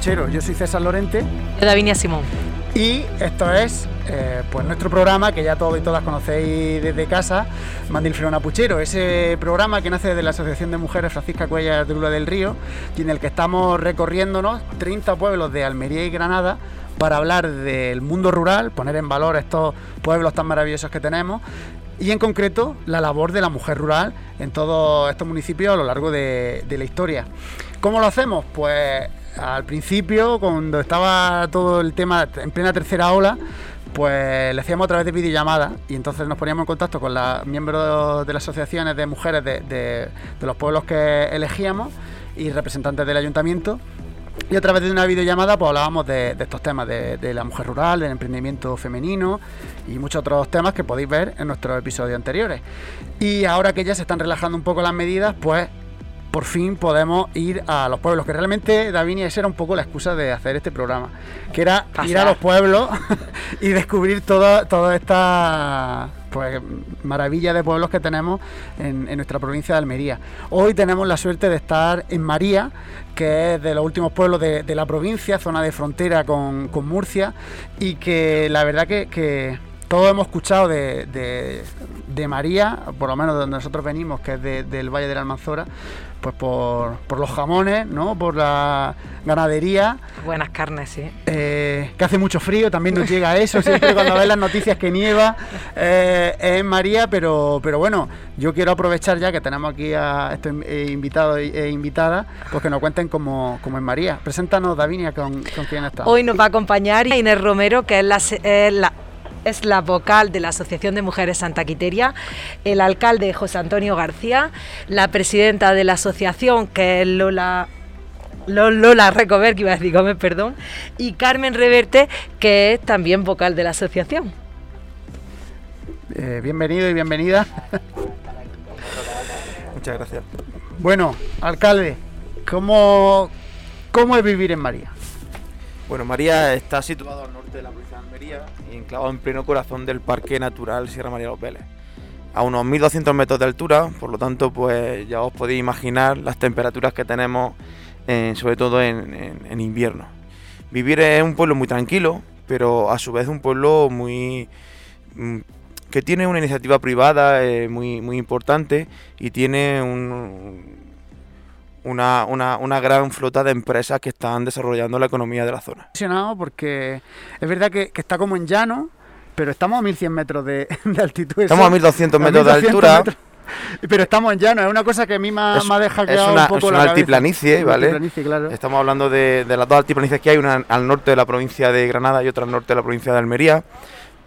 Puchero. Yo soy César Lorente. Yo Davinia Simón. Y esto es eh, pues nuestro programa que ya todos y todas conocéis desde casa, Mandil Frona Puchero, ese programa que nace de la Asociación de Mujeres Francisca Cuellar de Lula del Río y en el que estamos recorriéndonos 30 pueblos de Almería y Granada para hablar del mundo rural, poner en valor estos pueblos tan maravillosos que tenemos y en concreto la labor de la mujer rural en todos estos municipios a lo largo de, la historia. ¿Cómo lo hacemos? Pues al principio, cuando estaba todo el tema en plena tercera ola, pues le hacíamos a través de videollamadas y entonces nos poníamos en contacto con los miembros de las asociaciones de mujeres de, de los pueblos que elegíamos y representantes del ayuntamiento y a través de una videollamada pues hablábamos de, estos temas, de, la mujer rural, del emprendimiento femenino y muchos otros temas que podéis ver en nuestros episodios anteriores. Y ahora que ya se están relajando un poco las medidas, pues por fin podemos ir a los pueblos, que realmente Davinia esa era un poco la excusa de hacer este programa, que era ir a los pueblos y descubrir toda, toda esta pues maravilla de pueblos que tenemos en, nuestra provincia de Almería. Hoy tenemos la suerte de estar en María, que es de los últimos pueblos de, la provincia, zona de frontera con, Murcia, y que la verdad que, todos hemos escuchado de, María, por lo menos de donde nosotros venimos, que es del Valle de la Almanzora, pues por, por, los jamones, ¿no? Por la ganadería. Buenas carnes, sí. Eh, que hace mucho frío, también nos llega eso, siempre cuando ves las noticias que nieva eh, es María, pero, pero bueno, yo quiero aprovechar ya que tenemos aquí a estos eh, invitados e invitadas, pues que nos cuenten cómo, cómo es María. Preséntanos, Davinia, con, con quién está. Hoy nos va a acompañar Inés Romero, que es la, la es la vocal de la Asociación de Mujeres Santa Quiteria, el alcalde José Antonio García, la presidenta de la asociación, que es Lola Lola Recover, que iba a decir, perdón, y Carmen Reverte, que es también vocal de la asociación. Eh, bienvenido y bienvenida. Muchas gracias. Bueno, alcalde, ¿cómo, cómo es vivir en María? Bueno, María está situado al norte de la provincia Almería enclavado en pleno corazón del Parque Natural Sierra María Los Vélez. A unos 1200 metros de altura, por lo tanto, pues ya os podéis imaginar las temperaturas que tenemos, sobre todo en, invierno. Vivir es un pueblo muy tranquilo, pero a su vez un pueblo muy mm, que tiene una iniciativa privada eh, muy, muy importante y tiene un, una, una, una, gran flota de empresas que están desarrollando la economía de la zona. Porque es verdad que, está como en llano, pero estamos a 1100 metros de, altitud. Estamos a 1200 metros de altura. pero estamos en llano, es una cosa que a mí me, ha dejado es una, un poco es una altiplanicie, ¿vale? Estamos hablando de, de, las dos altiplanicies que hay, una al norte de la provincia de Granada y otra al norte de la provincia de Almería.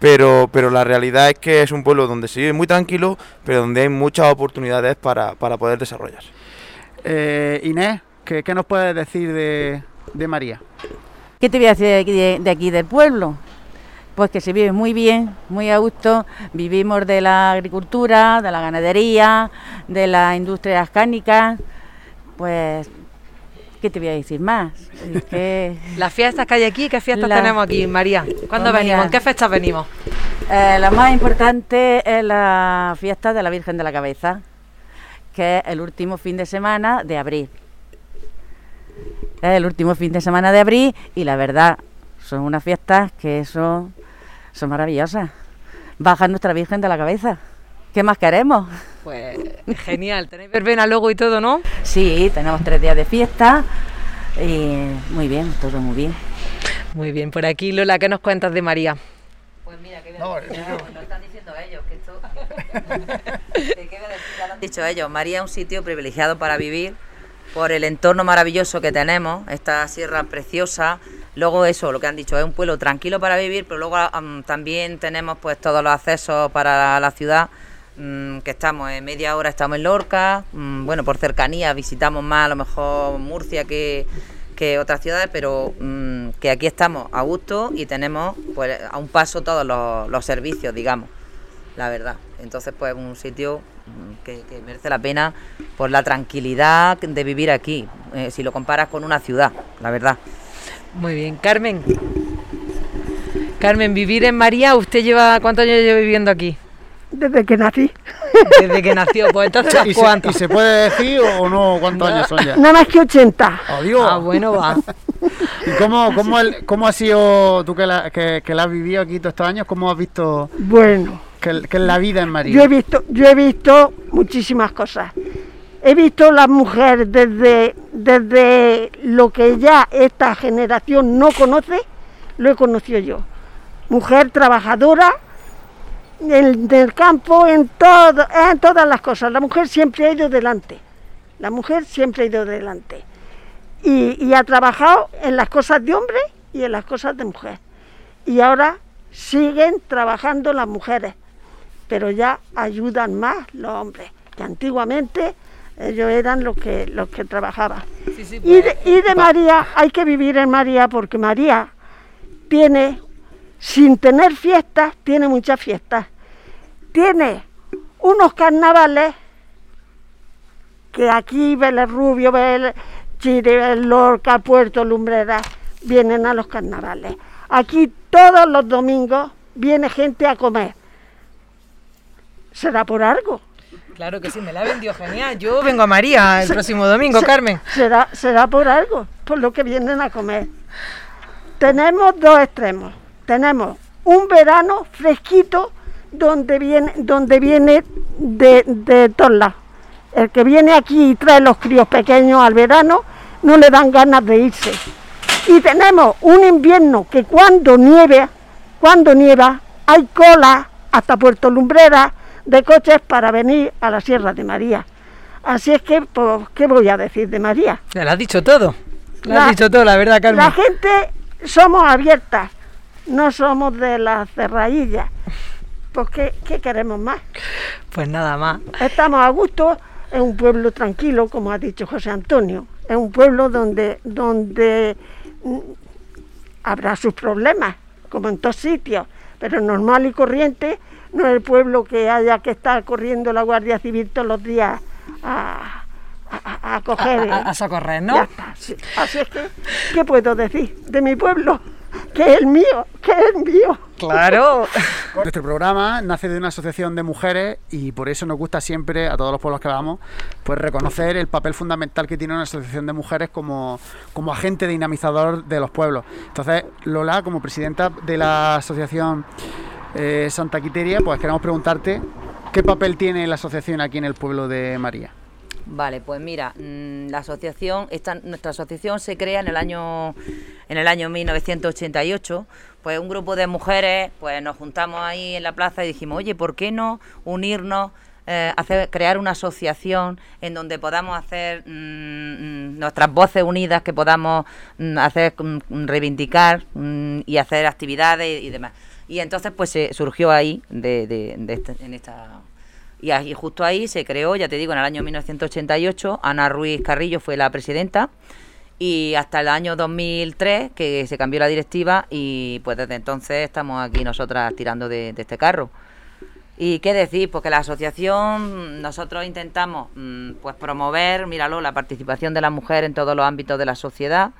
Pero, pero la realidad es que es un pueblo donde se vive muy tranquilo, pero donde hay muchas oportunidades para, para poder desarrollarse. Eh, Inés, ¿qué, nos puedes decir de, María? ¿Qué te voy a decir de aquí, del pueblo? Pues que se vive muy bien, muy a gusto. Vivimos de la agricultura, de la ganadería, de las industrias cárnicas. Pues, ¿qué te voy a decir más? Las fiestas que hay aquí, ¿qué fiestas tenemos aquí, María? ¿Cuándo pues venimos? ¿En qué fechas venimos? Eh, la más importante es la fiesta de la Virgen de la Cabeza que es el último fin de semana de abril. Es el último fin de semana de abril y la verdad, son unas fiestas que son, son maravillosas. Baja nuestra Virgen de la cabeza. ¿Qué más queremos? Pues genial, tenéis verbena luego y todo, ¿no? Sí, tenemos tres días de fiesta y muy bien, todo muy bien. Muy bien, por aquí Lola, ¿qué nos cuentas de María? Pues mira, que no, diciendo ellos, que esto... ¿Qué Ya lo han dicho ellos, María es un sitio privilegiado para vivir por el entorno maravilloso que tenemos, esta sierra preciosa. Luego eso, lo que han dicho, es un pueblo tranquilo para vivir, pero luego también tenemos pues todos los accesos para la ciudad, mm, que estamos en media hora, estamos en Lorca, mm, bueno, por cercanía visitamos más a lo mejor Murcia que que otras ciudades, pero mm, que aquí estamos a gusto y tenemos pues a un paso todos los, servicios, digamos, la verdad. Entonces, pues un sitio mm, que, merece la pena por la tranquilidad de vivir aquí, eh, si lo comparas con una ciudad, la verdad. Muy bien, Carmen. Carmen, vivir en María, ¿usted lleva cuántos años lleva viviendo aquí? Desde que nací. Desde que nació, pues entonces ¿Y se. ¿Y se puede decir o no cuántos años son ya? Nada más que 80. Adiós. Ah, bueno, va. ¿Y cómo, cómo, el- cómo ha sido, tú que la, que, que la has vivido aquí todos estos años, cómo has visto Bueno, que, que la vida en yo he María? visto, yo he visto muchísimas cosas. He visto las mujeres desde, desde lo que ya esta generación no conoce, lo he conocido yo. Mujer trabajadora en el campo, en, todo, en todas las cosas. La mujer siempre ha ido delante. La mujer siempre ha ido delante. Y ha trabajado en las cosas de hombre y en las cosas de mujer. Y ahora siguen trabajando las mujeres, pero ya ayudan más los hombres, que antiguamente ellos eran los que, los que trabajaban. Y de, y de María, hay que vivir en María porque María tiene, sin tener fiestas, tiene muchas fiestas. Tiene unos carnavales que aquí Vélez Rubio, Vélez Chile, Vélez Lorca, Puerto Lumbrera, vienen a los carnavales. Aquí todos los domingos viene gente a comer. ¿Será por algo? Claro que sí, me la ha vendido genial. Yo vengo a María el próximo domingo, Se- Carmen. Será, será por algo, por lo que vienen a comer. Tenemos dos extremos. Tenemos un verano fresquito donde viene, donde viene de, de todos lados. El que viene aquí y trae los críos pequeños al verano no le dan ganas de irse. Y tenemos un invierno que cuando nieve, cuando nieva, hay cola hasta Puerto Lumbrera de coches para venir a la Sierra de María. Así es que, pues, ¿qué voy a decir de María? Me lo has dicho todo. Lo La- has dicho todo, la verdad, Carmen. La gente somos abiertas, no somos de las cerradillas. Pues, ¿qué, qué queremos más? Pues nada más. Estamos a gusto, es un pueblo tranquilo, como ha dicho José Antonio. Es un pueblo donde, donde mm, habrá sus problemas, como en todos sitios, pero normal y corriente no es el pueblo que haya que estar corriendo la Guardia Civil todos los días a, a, a coger. A, a- a socorrer, ¿no? Ya está, sí. Así es que, ¿qué puedo decir de mi pueblo? Que es el mío, que es el mío. Claro. Nuestro programa nace de una asociación de mujeres y por eso nos gusta siempre, a todos los pueblos que vamos, pues reconocer el papel fundamental que tiene una asociación de mujeres como, como agente dinamizador de los pueblos. Entonces, Lola, como presidenta de la asociación eh, Santa Quiteria, pues queremos preguntarte qué papel tiene la asociación aquí en el pueblo de María. Vale, pues mira, mm, la asociación, esta, nuestra asociación se crea en el año en el año 1988. Pues un grupo de mujeres, pues nos juntamos ahí en la plaza y dijimos, oye, ¿por qué no unirnos? eh, hacer, crear una asociación en donde podamos hacer mm, mm, nuestras voces unidas, que podamos hacer reivindicar y hacer actividades y, demás. Y entonces pues se surgió ahí de, de- este- en esta y ahí, justo ahí se creó, ya te digo, en el año 1988, Ana Ruiz Carrillo fue la presidenta y hasta el año 2003 que se cambió la directiva y pues desde entonces estamos aquí nosotras tirando de, este carro. ¿Y qué decir? Porque la asociación, nosotros intentamos mm, pues promover, míralo, la participación de la mujer en todos los ámbitos de la sociedad,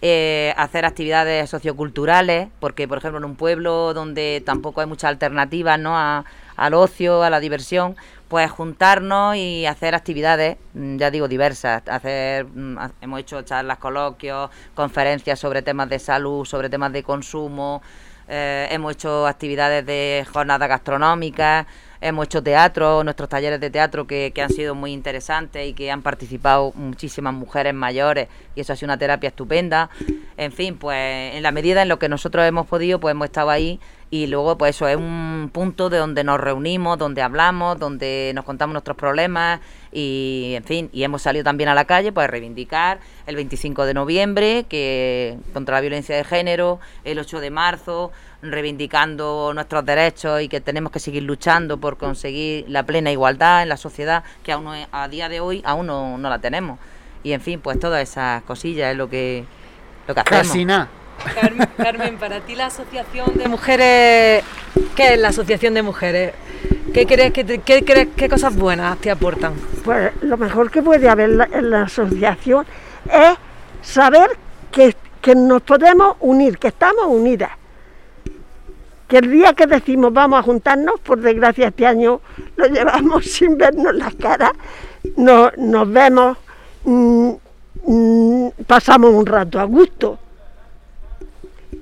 eh, hacer actividades socioculturales, porque por ejemplo en un pueblo donde tampoco hay muchas alternativas ¿no? a- al ocio, a la diversión, pues juntarnos y hacer actividades, mm, ya digo, diversas. Hacer, mm, hemos hecho charlas, coloquios, conferencias sobre temas de salud, sobre temas de consumo, eh, hemos hecho actividades de jornadas gastronómicas, hemos hecho teatro, nuestros talleres de teatro que, que han sido muy interesantes y que han participado muchísimas mujeres mayores y eso ha sido una terapia estupenda. En fin, pues en la medida en lo que nosotros hemos podido, pues hemos estado ahí y luego pues eso es un punto de donde nos reunimos, donde hablamos, donde nos contamos nuestros problemas y en fin, y hemos salido también a la calle pues a reivindicar el 25 de noviembre que contra la violencia de género, el 8 de marzo, reivindicando nuestros derechos y que tenemos que seguir luchando por conseguir la plena igualdad en la sociedad que aún a día de hoy aún no, no la tenemos. Y en fin, pues todas esas cosillas es lo que lo que hacemos. Casi nada. Carmen, Carmen, para ti la asociación de mujeres, ¿qué es la asociación de mujeres? ¿Qué crees que te- qué crees qué cosas buenas te aportan? Pues lo mejor que puede haber la- en la asociación es saber que, que nos podemos unir, que estamos unidas. que el día que decimos vamos a juntarnos, por desgracia este año lo llevamos sin vernos las caras, no, nos vemos, mm, mm, pasamos un rato a gusto.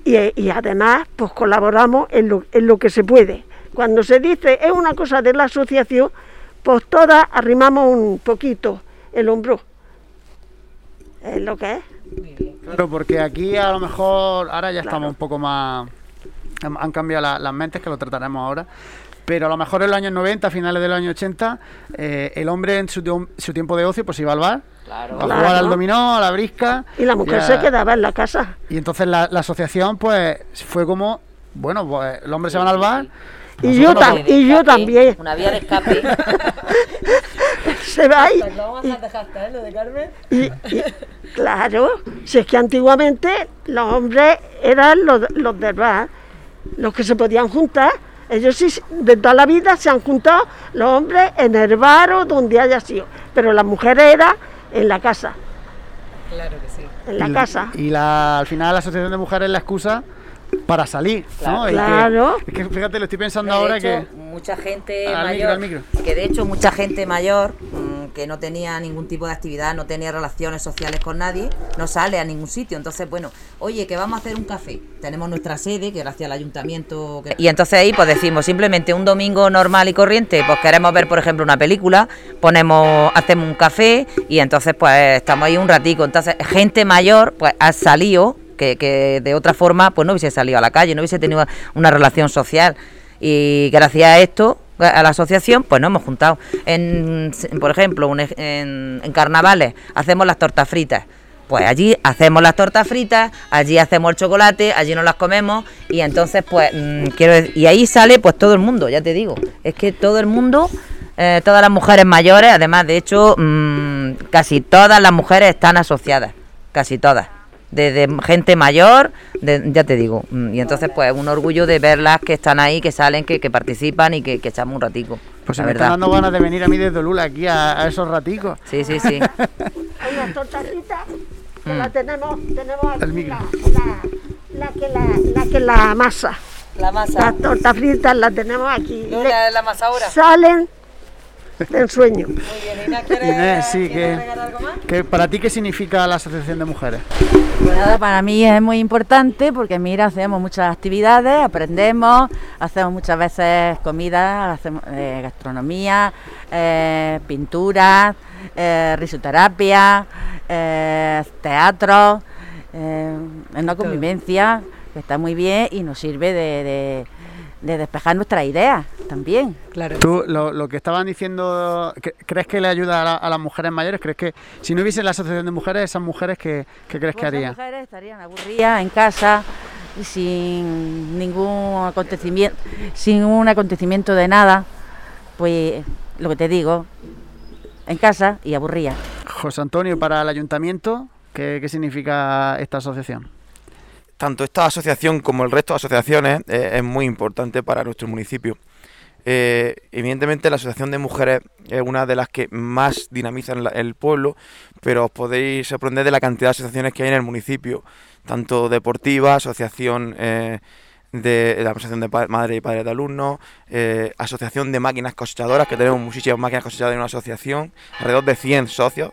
Y, y además, pues colaboramos en lo, en lo que se puede. Cuando se dice es una cosa de la asociación, pues todas arrimamos un poquito el hombro. Es lo que es. Claro, porque aquí a lo mejor ahora ya estamos un poco más. han- cambiado la- las mentes, que lo trataremos ahora. Pero a lo mejor en los años 90, finales del año 80, eh, el hombre en su, su tiempo de ocio pues iba al bar, a jugar Claro. al dominó, a la brisca. Y la mujer ya- se quedaba en la casa. Y entonces la, la asociación pues fue como, bueno, pues el hombre se va al bar. Y yo, y yo también. Una vía de escape. Se va y, vamos a dejar ¿eh? Lo de Carmen. y- y- claro, si es que antiguamente los hombres eran los, los del bar, los que se podían juntar. Ellos sí, de toda la vida se han juntado los hombres en el bar o donde haya sido, pero las mujeres eran en la casa, Claro que sí. en la y casa. Y la, al final la asociación de mujeres es la excusa para salir. ¿no? Y que- Claro. es que fíjate, lo estoy pensando De ahora hecho, que. Mucha gente Al micro, mayor, al micro. que de hecho mucha gente mayor mm, que no tenía ningún tipo de actividad, no tenía relaciones sociales con nadie, no sale a ningún sitio. Entonces, bueno, oye, que vamos a hacer un café. Tenemos nuestra sede, que gracias al ayuntamiento. que- Y entonces ahí pues decimos simplemente un domingo normal y corriente, pues queremos ver, por ejemplo, una película, ponemos, hacemos un café y entonces pues estamos ahí un ratico. Entonces, gente mayor pues ha salido que, que de otra forma pues no hubiese salido a la calle, no hubiese tenido una relación social. Y gracias a esto, a la asociación, pues nos hemos juntado. En, por ejemplo, un en, en carnavales hacemos las tortas fritas. Pues allí hacemos las tortas fritas, allí hacemos el chocolate, allí nos las comemos y entonces pues mm, quiero dec- y ahí sale pues todo el mundo, ya te digo, es que todo el mundo, eh, todas las mujeres mayores, además de hecho mm, casi todas las mujeres están asociadas, casi todas desde gente mayor, de- ya te digo, mm, y entonces pues un orgullo de verlas que están ahí, que salen, que, que participan y que, que echamos un ratico, Pues la me verdad. están dando ganas de venir a mí desde Lula aquí a, a esos raticos. Sí, sí, sí. Hay que Mm. la tenemos, tenemos aquí la, la, la que la, la que la masa. La masa. Las tortas fritas las tenemos aquí. Le- la, la masa ahora. salen del sueño. Muy bien, Inés, ¿quieres, Inés, sí, ¿quieres que, agregar algo más? que para ti, ¿qué significa la Asociación de Mujeres? Pues nada, para mí es muy importante porque mira, hacemos muchas actividades, aprendemos, hacemos muchas veces comida, hacemos eh, gastronomía, eh, pintura, eh, risoterapia, eh, teatro, eh, es una convivencia que está muy bien y nos sirve de, de- de despejar nuestras ideas también. Claro. Tú, lo, lo que estaban diciendo, ¿cre- ¿crees que le ayuda a, la- a las mujeres mayores? ¿Crees que si no hubiese la Asociación de Mujeres, esas mujeres, ¿qué, qué crees que Pues esas harían? mujeres estarían aburridas en casa sin ningún acontecimiento, sin un acontecimiento de nada, pues lo que te digo, en casa y aburridas. José Antonio, para el ayuntamiento, ¿qué, qué significa esta asociación? Tanto esta asociación como el resto de asociaciones eh, es muy importante para nuestro municipio. Eh, evidentemente la Asociación de Mujeres es una de las que más dinamizan el pueblo, pero os podéis sorprender de la cantidad de asociaciones que hay en el municipio, tanto deportiva, asociación eh, de la asociación de madres y padres de alumnos, eh, asociación de máquinas cosechadoras, que tenemos muchísimas máquinas cosechadoras en una asociación, alrededor de 100 socios,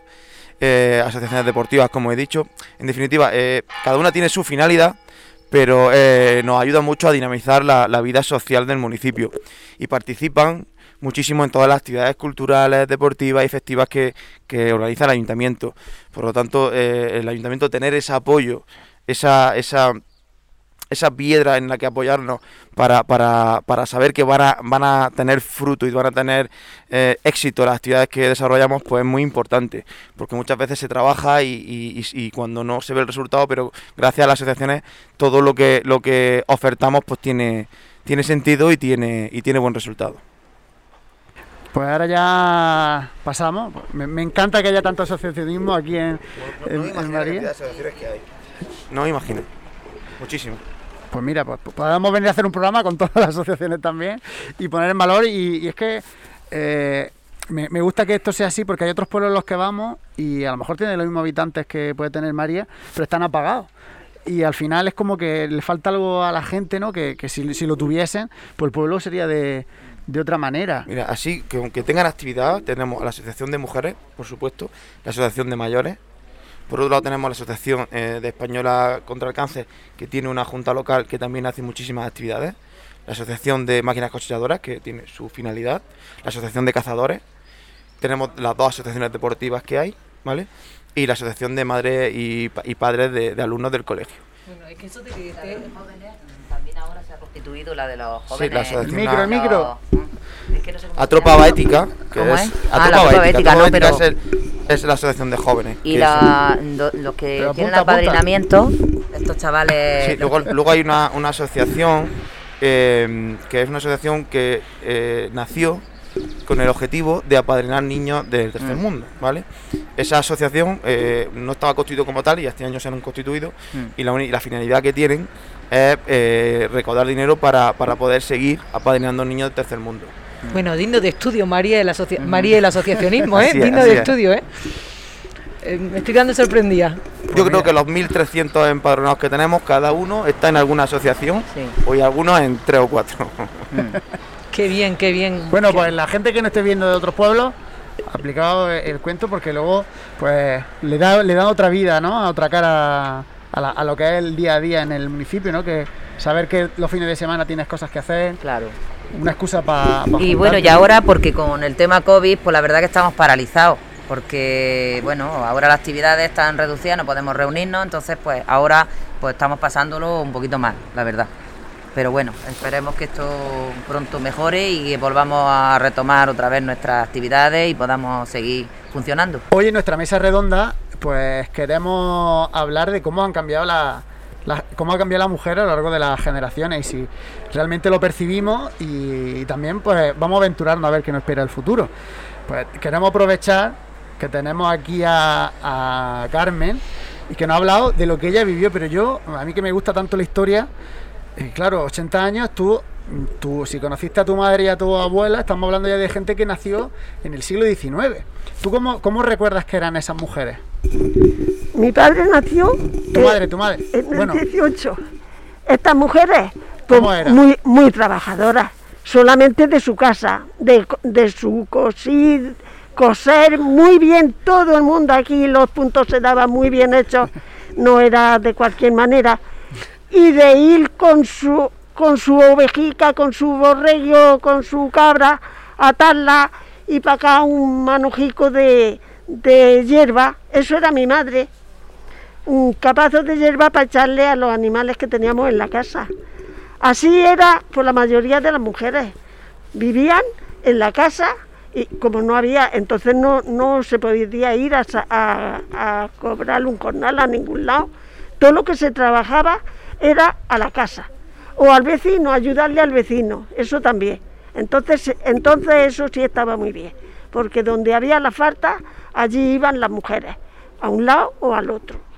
eh, asociaciones deportivas, como he dicho. En definitiva, eh, cada una tiene su finalidad, pero eh, nos ayuda mucho a dinamizar la, la vida social del municipio y participan muchísimo en todas las actividades culturales, deportivas y festivas que, que organiza el ayuntamiento. Por lo tanto, el ayuntamiento tener ese apoyo, esa, esa, esa piedra en la que apoyarnos para, para, para saber que van a, van a tener fruto y van a tener eh, éxito las actividades que desarrollamos, pues es muy importante, porque muchas veces se trabaja y, y- cuando no se ve el resultado, pero gracias a las asociaciones todo lo que, lo que ofertamos pues tiene, tiene sentido y tiene, y tiene buen resultado. Pues ahora ya pasamos. Me, me encanta que haya tanto asociacionismo aquí en, en- en María. asociaciones que hay. No me imagino. Muchísimo. Pues mira, pues podemos venir a hacer un programa con todas las asociaciones también y poner en valor. Y, es que eh, me, gusta que esto sea así porque hay otros pueblos en los que vamos y a lo mejor tienen los mismos habitantes que puede tener María, pero están apagados. y al final es como que le falta algo a la gente, ¿no? Que, si lo tuviesen, pues el pueblo sería de, de otra manera. Mira, así que aunque tengan actividad, tenemos a la Asociación de Mujeres, por supuesto, la Asociación de Mayores, por otro lado tenemos la Asociación eh, de Española contra el Cáncer, que tiene una junta local que también hace muchísimas actividades, la Asociación de Máquinas Cosechadoras, que tiene su finalidad, la Asociación de Cazadores, tenemos las dos asociaciones deportivas que hay, ¿vale? Y la Asociación de Madres y, pa- y Padres de, Alumnos del colegio. Bueno, es que eso de La de los jóvenes, Sí, la asociación- El micro, el micro. Es que no sé Atropa. Ética, que ¿Cómo es, Ah, la Atropa Ética, Atropa no, pero- es, el- es la asociación de jóvenes. Y que la, do- los que Pero tienen apunta, apunta. apadrinamiento, estos chavales. Sí, luego, luego hay una, una asociación eh, que es una asociación que eh, nació con el objetivo de apadrinar niños del tercer Mm. mundo, ¿vale? Esa asociación eh, no estaba constituida como tal y este año se han constituido Mm. y la, uni- la finalidad que tienen es eh, recaudar dinero para, para poder seguir apadrinando niños del tercer mundo. Bueno, digno de estudio, María del, asocia- María del asociacionismo, ¿eh? Es, digno de es. estudio, ¿eh? Eh, Me estoy quedando sorprendida. Yo creo que los 1.300 empadronados que tenemos, cada uno está en alguna asociación Sí. o y algunos en tres o cuatro. Qué bien, qué bien. Bueno, Qué- pues la gente que no esté viendo de otros pueblos, aplicado el cuento porque luego pues le da, le da otra vida, ¿no? A otra cara a, la- a lo que es el día a día en el municipio, ¿no? Que saber que los fines de semana tienes cosas que hacer, Claro. una excusa para... Y bueno, y ahora porque con el tema COVID, pues la verdad que estamos paralizados. Porque, bueno, ahora las actividades están reducidas, no podemos reunirnos, entonces pues ahora pues estamos pasándolo un poquito mal, la verdad. Pero bueno, esperemos que esto pronto mejore y que volvamos a retomar otra vez nuestras actividades y podamos seguir funcionando. Hoy en nuestra mesa redonda, pues queremos hablar de cómo han cambiado la, cómo ha cambiado la mujer a lo largo de las generaciones y si realmente lo percibimos y, también pues vamos a aventurarnos a ver qué nos espera el futuro. Pues queremos aprovechar que tenemos aquí a, a Carmen y que nos ha hablado de lo que ella vivió, pero yo, a mí que me gusta tanto la historia, eh, claro, 80 años, tú, tú, si conociste a tu madre y a tu abuela, estamos hablando ya de gente que nació en el siglo XIX. ¿Tú cómo, cómo recuerdas que eran esas mujeres? Mi padre nació Tu eh, madre, tu madre. en el Bueno, 18. Estas mujeres, pues, muy, muy trabajadoras, solamente de su casa, de, de su cosir, coser muy bien, todo el mundo aquí, los puntos se daban muy bien hechos, no era de cualquier manera. Y de ir con su, con su ovejica, con su borrego, con su cabra, atarla y para acá un manojico de, de hierba, eso era mi madre un capazo de hierba para echarle a los animales que teníamos en la casa. Así era por la mayoría de las mujeres. Vivían en la casa y como no había, entonces no, no se podía ir a, a, a cobrar un jornal a ningún lado. Todo lo que se trabajaba era a la casa o al vecino, ayudarle al vecino, eso también. Entonces, entonces eso sí estaba muy bien, porque donde había la falta, allí iban las mujeres, a un lado o al otro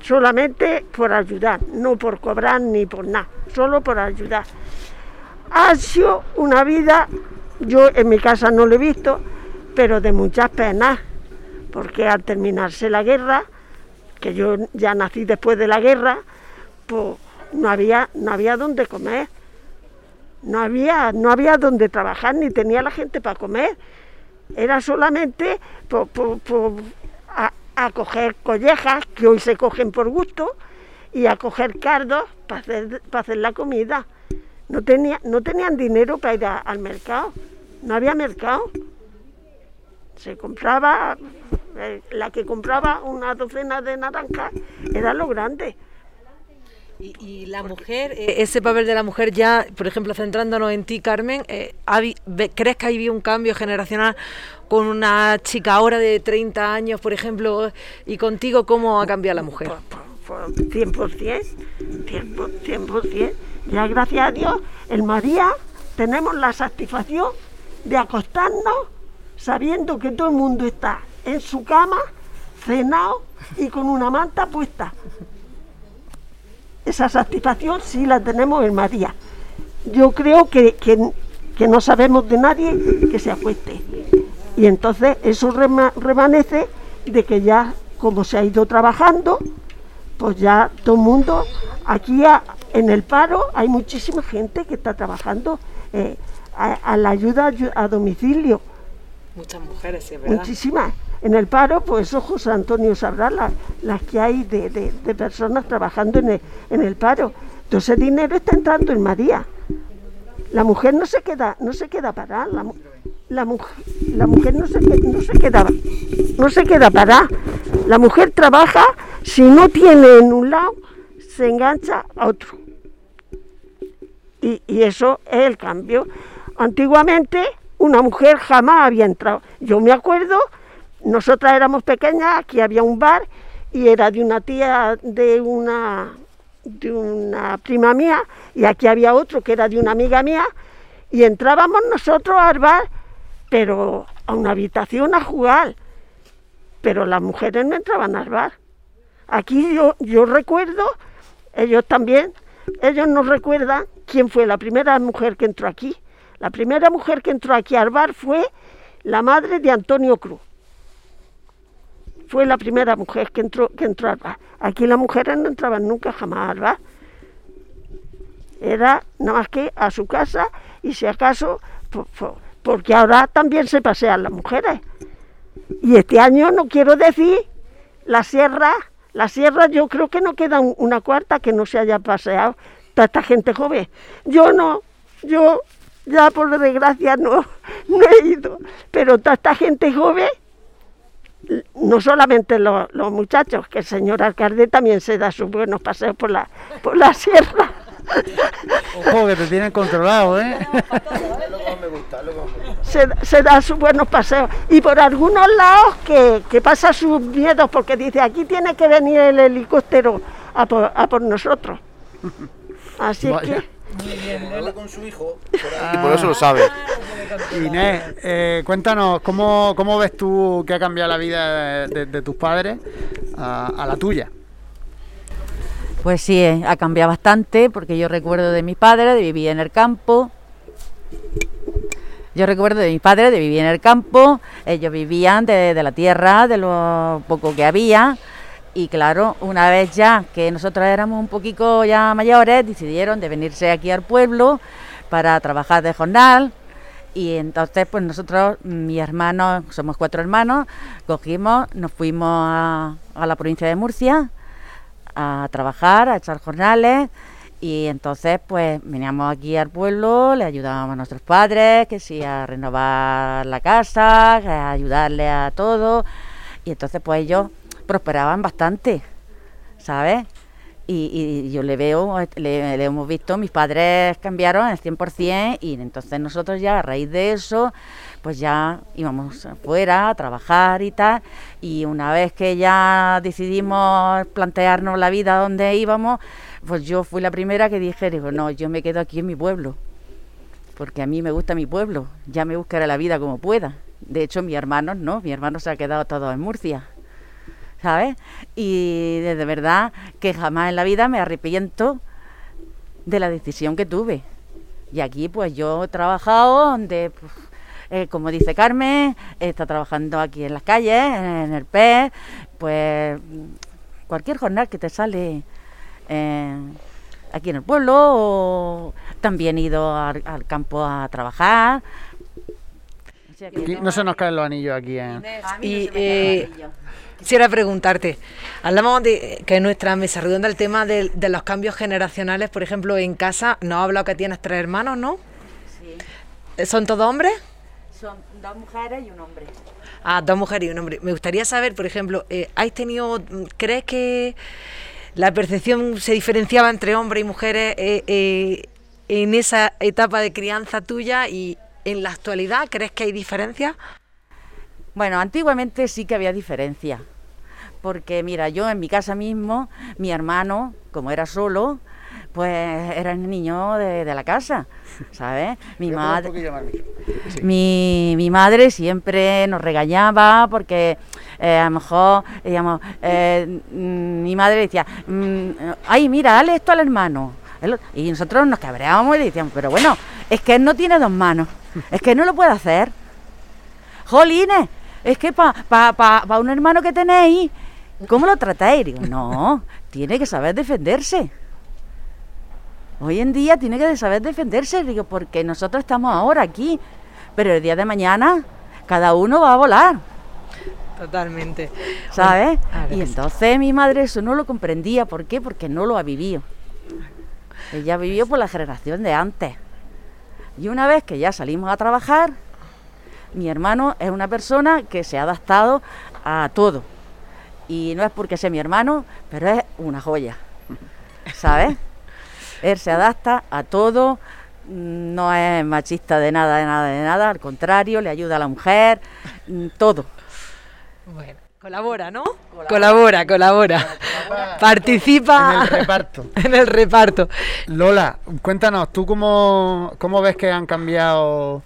solamente por ayudar, no por cobrar ni por nada, solo por ayudar. Ha sido una vida, yo en mi casa no lo he visto, pero de muchas penas, porque al terminarse la guerra, que yo ya nací después de la guerra, pues no había, no había donde comer, no había, no había donde trabajar, ni tenía la gente para comer. Era solamente por, por- por- a, a coger collejas, que hoy se cogen por gusto, y a coger cardos para hacer, hacer la comida. No, tenía, no tenían dinero para ir al mercado, no había mercado. Se compraba, eh, la que compraba una docena de naranjas era lo grande. Y, y la mujer, eh, ese papel de la mujer ya, por ejemplo, centrándonos en ti, Carmen, eh, ¿crees que ha habido un cambio generacional con una chica ahora de 30 años, por ejemplo, y contigo cómo ha cambiado la mujer? Por, por 100%, 100%, 100%. Ya gracias a Dios, el María tenemos la satisfacción de acostarnos sabiendo que todo el mundo está en su cama, cenado y con una manta puesta. Esa satisfacción sí la tenemos en María. Yo creo que, que- que no sabemos de nadie que se acueste. Y entonces eso rema- remanece de que ya, como se ha ido trabajando, pues ya todo el mundo, aquí en el paro hay muchísima gente que está trabajando eh, a, la ayuda a domicilio. Muchas mujeres, sí, ¿verdad? Muchísimas. En el paro, pues eso José Antonio sabrá las, las que hay de, personas trabajando en el, en el paro. Entonces el dinero está entrando en María. La mujer no se queda, no se queda parada. La, la, mujer, la mujer no se, no se queda, no se queda parada. La mujer trabaja, si no tiene en un lado, se engancha a otro. Y, y eso es el cambio. Antiguamente una mujer jamás había entrado. Yo me acuerdo, nosotras éramos pequeñas, aquí había un bar y era de una tía de una de una prima mía y aquí había otro que era de una amiga mía y entrábamos nosotros al bar, pero a una habitación a jugar, pero las mujeres no entraban al bar. Aquí yo, yo recuerdo, ellos también, ellos no recuerdan quién fue la primera mujer que entró aquí. La primera mujer que entró aquí al bar fue la madre de Antonio Cruz. Fue la primera mujer que entró, que entró al bar. Aquí las mujeres no entraban nunca jamás al bar. Era nada más que a su casa y si acaso, porque ahora también se pasean las mujeres. Y este año no quiero decir, la sierra, la sierra yo creo que no queda una cuarta que no se haya paseado toda esta gente joven. Yo no, yo ya por desgracia no, no he ido, pero toda esta gente joven no solamente los, muchachos, que el señor alcalde también se da sus buenos paseos por la, por la sierra. Ojo, que te tienen controlado, ¿eh? Se, da sus buenos paseos. Y por algunos lados que, que pasa sus miedos, porque dice, aquí tiene que venir el helicóptero a por, a por nosotros. Así es que con su hijo y por eso lo sabe. Inés, eh, cuéntanos, ¿cómo, ¿cómo, ves tú que ha cambiado la vida de, tus padres a, la tuya? Pues sí, eh, ha cambiado bastante, porque yo recuerdo de mis padres, de vivir en el campo. Yo recuerdo de mis padres, de vivir en el campo. Ellos vivían de la tierra, de lo poco que había y claro, una vez ya que nosotros éramos un poquito ya mayores, decidieron de venirse aquí al pueblo para trabajar de jornal. Y entonces, pues nosotros, mis hermanos, somos cuatro hermanos, cogimos, nos fuimos a, a la provincia de Murcia a trabajar, a echar jornales. Y entonces, pues veníamos aquí al pueblo, le ayudábamos a nuestros padres, que sí, a renovar la casa, a ayudarle a todo. Y entonces, pues ellos prosperaban bastante, ¿sabes? Y, yo le veo, le, hemos visto, mis padres cambiaron al 100% y entonces nosotros ya a raíz de eso, pues ya íbamos afuera a trabajar y tal. Y una vez que ya decidimos plantearnos la vida donde íbamos, pues yo fui la primera que dije, digo, no, yo me quedo aquí en mi pueblo, porque a mí me gusta mi pueblo, ya me buscaré la vida como pueda. De hecho, mi hermano no, mi hermano se ha quedado todo en Murcia. ¿Sabes? Y de verdad que jamás en la vida me arrepiento de la decisión que tuve. Y aquí pues yo he trabajado donde, pues, eh, como dice Carmen, está trabajando aquí en las calles, en el PES, pues cualquier jornal que te sale eh, aquí en el pueblo, o también he ido al, campo a trabajar. no, se nos caen los anillos aquí. ¿eh? Y, Quisiera preguntarte, hablamos de que en nuestra mesa redonda el tema de, los cambios generacionales, por ejemplo, en casa, nos ha hablado que tienes tres hermanos, ¿no? Sí. ¿Son todos hombres? Son dos mujeres y un hombre. Ah, dos mujeres y un hombre. Me gustaría saber, por ejemplo, eh, ¿has tenido, crees que la percepción se diferenciaba entre hombres y mujeres eh, eh, en esa etapa de crianza tuya y en la actualidad crees que hay diferencias? Bueno, antiguamente sí que había diferencia, porque mira, yo en mi casa mismo, mi hermano, como era solo, pues era el niño de, la casa, ¿sabes? Mi madre, mi, mi, madre siempre nos regañaba porque eh, a lo mejor, digamos, eh, mm, mi madre decía, mm, ay, mira, dale esto al hermano. Y nosotros nos cabreábamos y decíamos, pero bueno, es que él no tiene dos manos, es que no lo puede hacer. Jolines, es que para pa, pa, un hermano que tenéis, ¿cómo lo tratáis? Digo, no, tiene que saber defenderse. Hoy en día tiene que saber defenderse, digo, porque nosotros estamos ahora aquí, pero el día de mañana cada uno va a volar. Totalmente. ¿Sabes? Y entonces mi madre eso no lo comprendía. ¿Por qué? Porque no lo ha vivido. Ella vivió por la generación de antes. Y una vez que ya salimos a trabajar, mi hermano es una persona que se ha adaptado a todo. Y no es porque sea mi hermano, pero es una joya. ¿Sabes? Él se adapta a todo, no es machista de nada, de nada, de nada, al contrario, le ayuda a la mujer, mm, todo. Bueno, colabora, ¿no? Colabora, colabora. Participa En el reparto. en el reparto. Lola, cuéntanos, ¿tú cómo, cómo ves que han cambiado?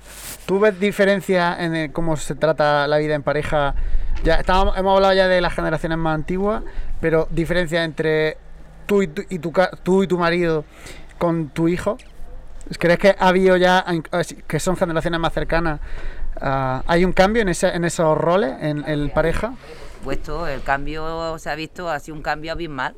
¿Tú ves diferencia en el- cómo se trata la vida en pareja? Ya estábamos, hemos hablado ya de las generaciones más antiguas, pero diferencia entre tú y tu, y tu, tú y tu marido con tu hijo. ¿Crees que ha habido ya, que son generaciones más cercanas, ah, hay un cambio en, ese, en esos roles en, en pareja? puesto, el cambio se ha visto, ha sido un cambio abismal,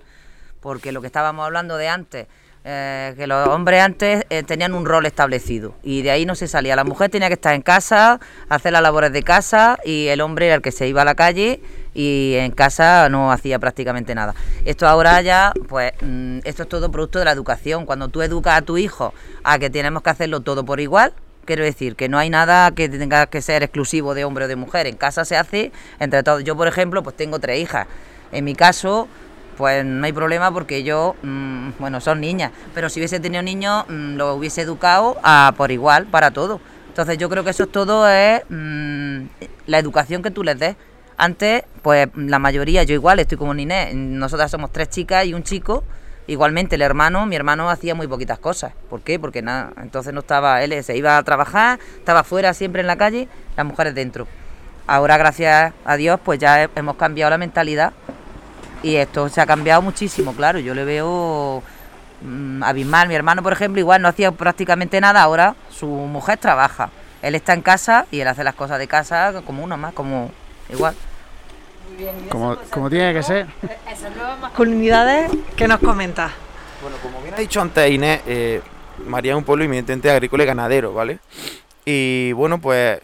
porque lo que estábamos hablando de antes, eh, que los hombres antes eh, tenían un rol establecido y de ahí no se salía. La mujer tenía que estar en casa, hacer las labores de casa y el hombre era el que se iba a la calle y en casa no hacía prácticamente nada. Esto ahora ya, pues, mm, esto es todo producto de la educación. Cuando tú educas a tu hijo a que tenemos que hacerlo todo por igual, Quiero decir que no hay nada que tenga que ser exclusivo de hombre o de mujer. En casa se hace entre todos. Yo, por ejemplo, pues tengo tres hijas. En mi caso, pues no hay problema porque yo, mm, bueno, son niñas. Pero si hubiese tenido niños, mm, lo hubiese educado a, por igual para todo. Entonces yo creo que eso es todo es mm, la educación que tú les des. Antes, pues la mayoría, yo igual, estoy como Niné, nosotras somos tres chicas y un chico. Igualmente el hermano, mi hermano hacía muy poquitas cosas. ¿Por qué? Porque nada, entonces no estaba, él se iba a trabajar, estaba fuera siempre en la calle, las mujeres dentro. Ahora, gracias a Dios, pues ya he- hemos cambiado la mentalidad y esto se ha cambiado muchísimo, claro. Yo le veo mm, abismal. Mi hermano, por ejemplo, igual no hacía prácticamente nada, ahora su mujer trabaja. Él está en casa y él hace las cosas de casa como uno más, como igual. Como, como tiene que ser. Esas nuevas masculinidades que nos comentas. Bueno, como bien ha dicho antes Inés, eh, María es un pueblo eminentemente agrícola y ganadero, ¿vale? Y bueno, pues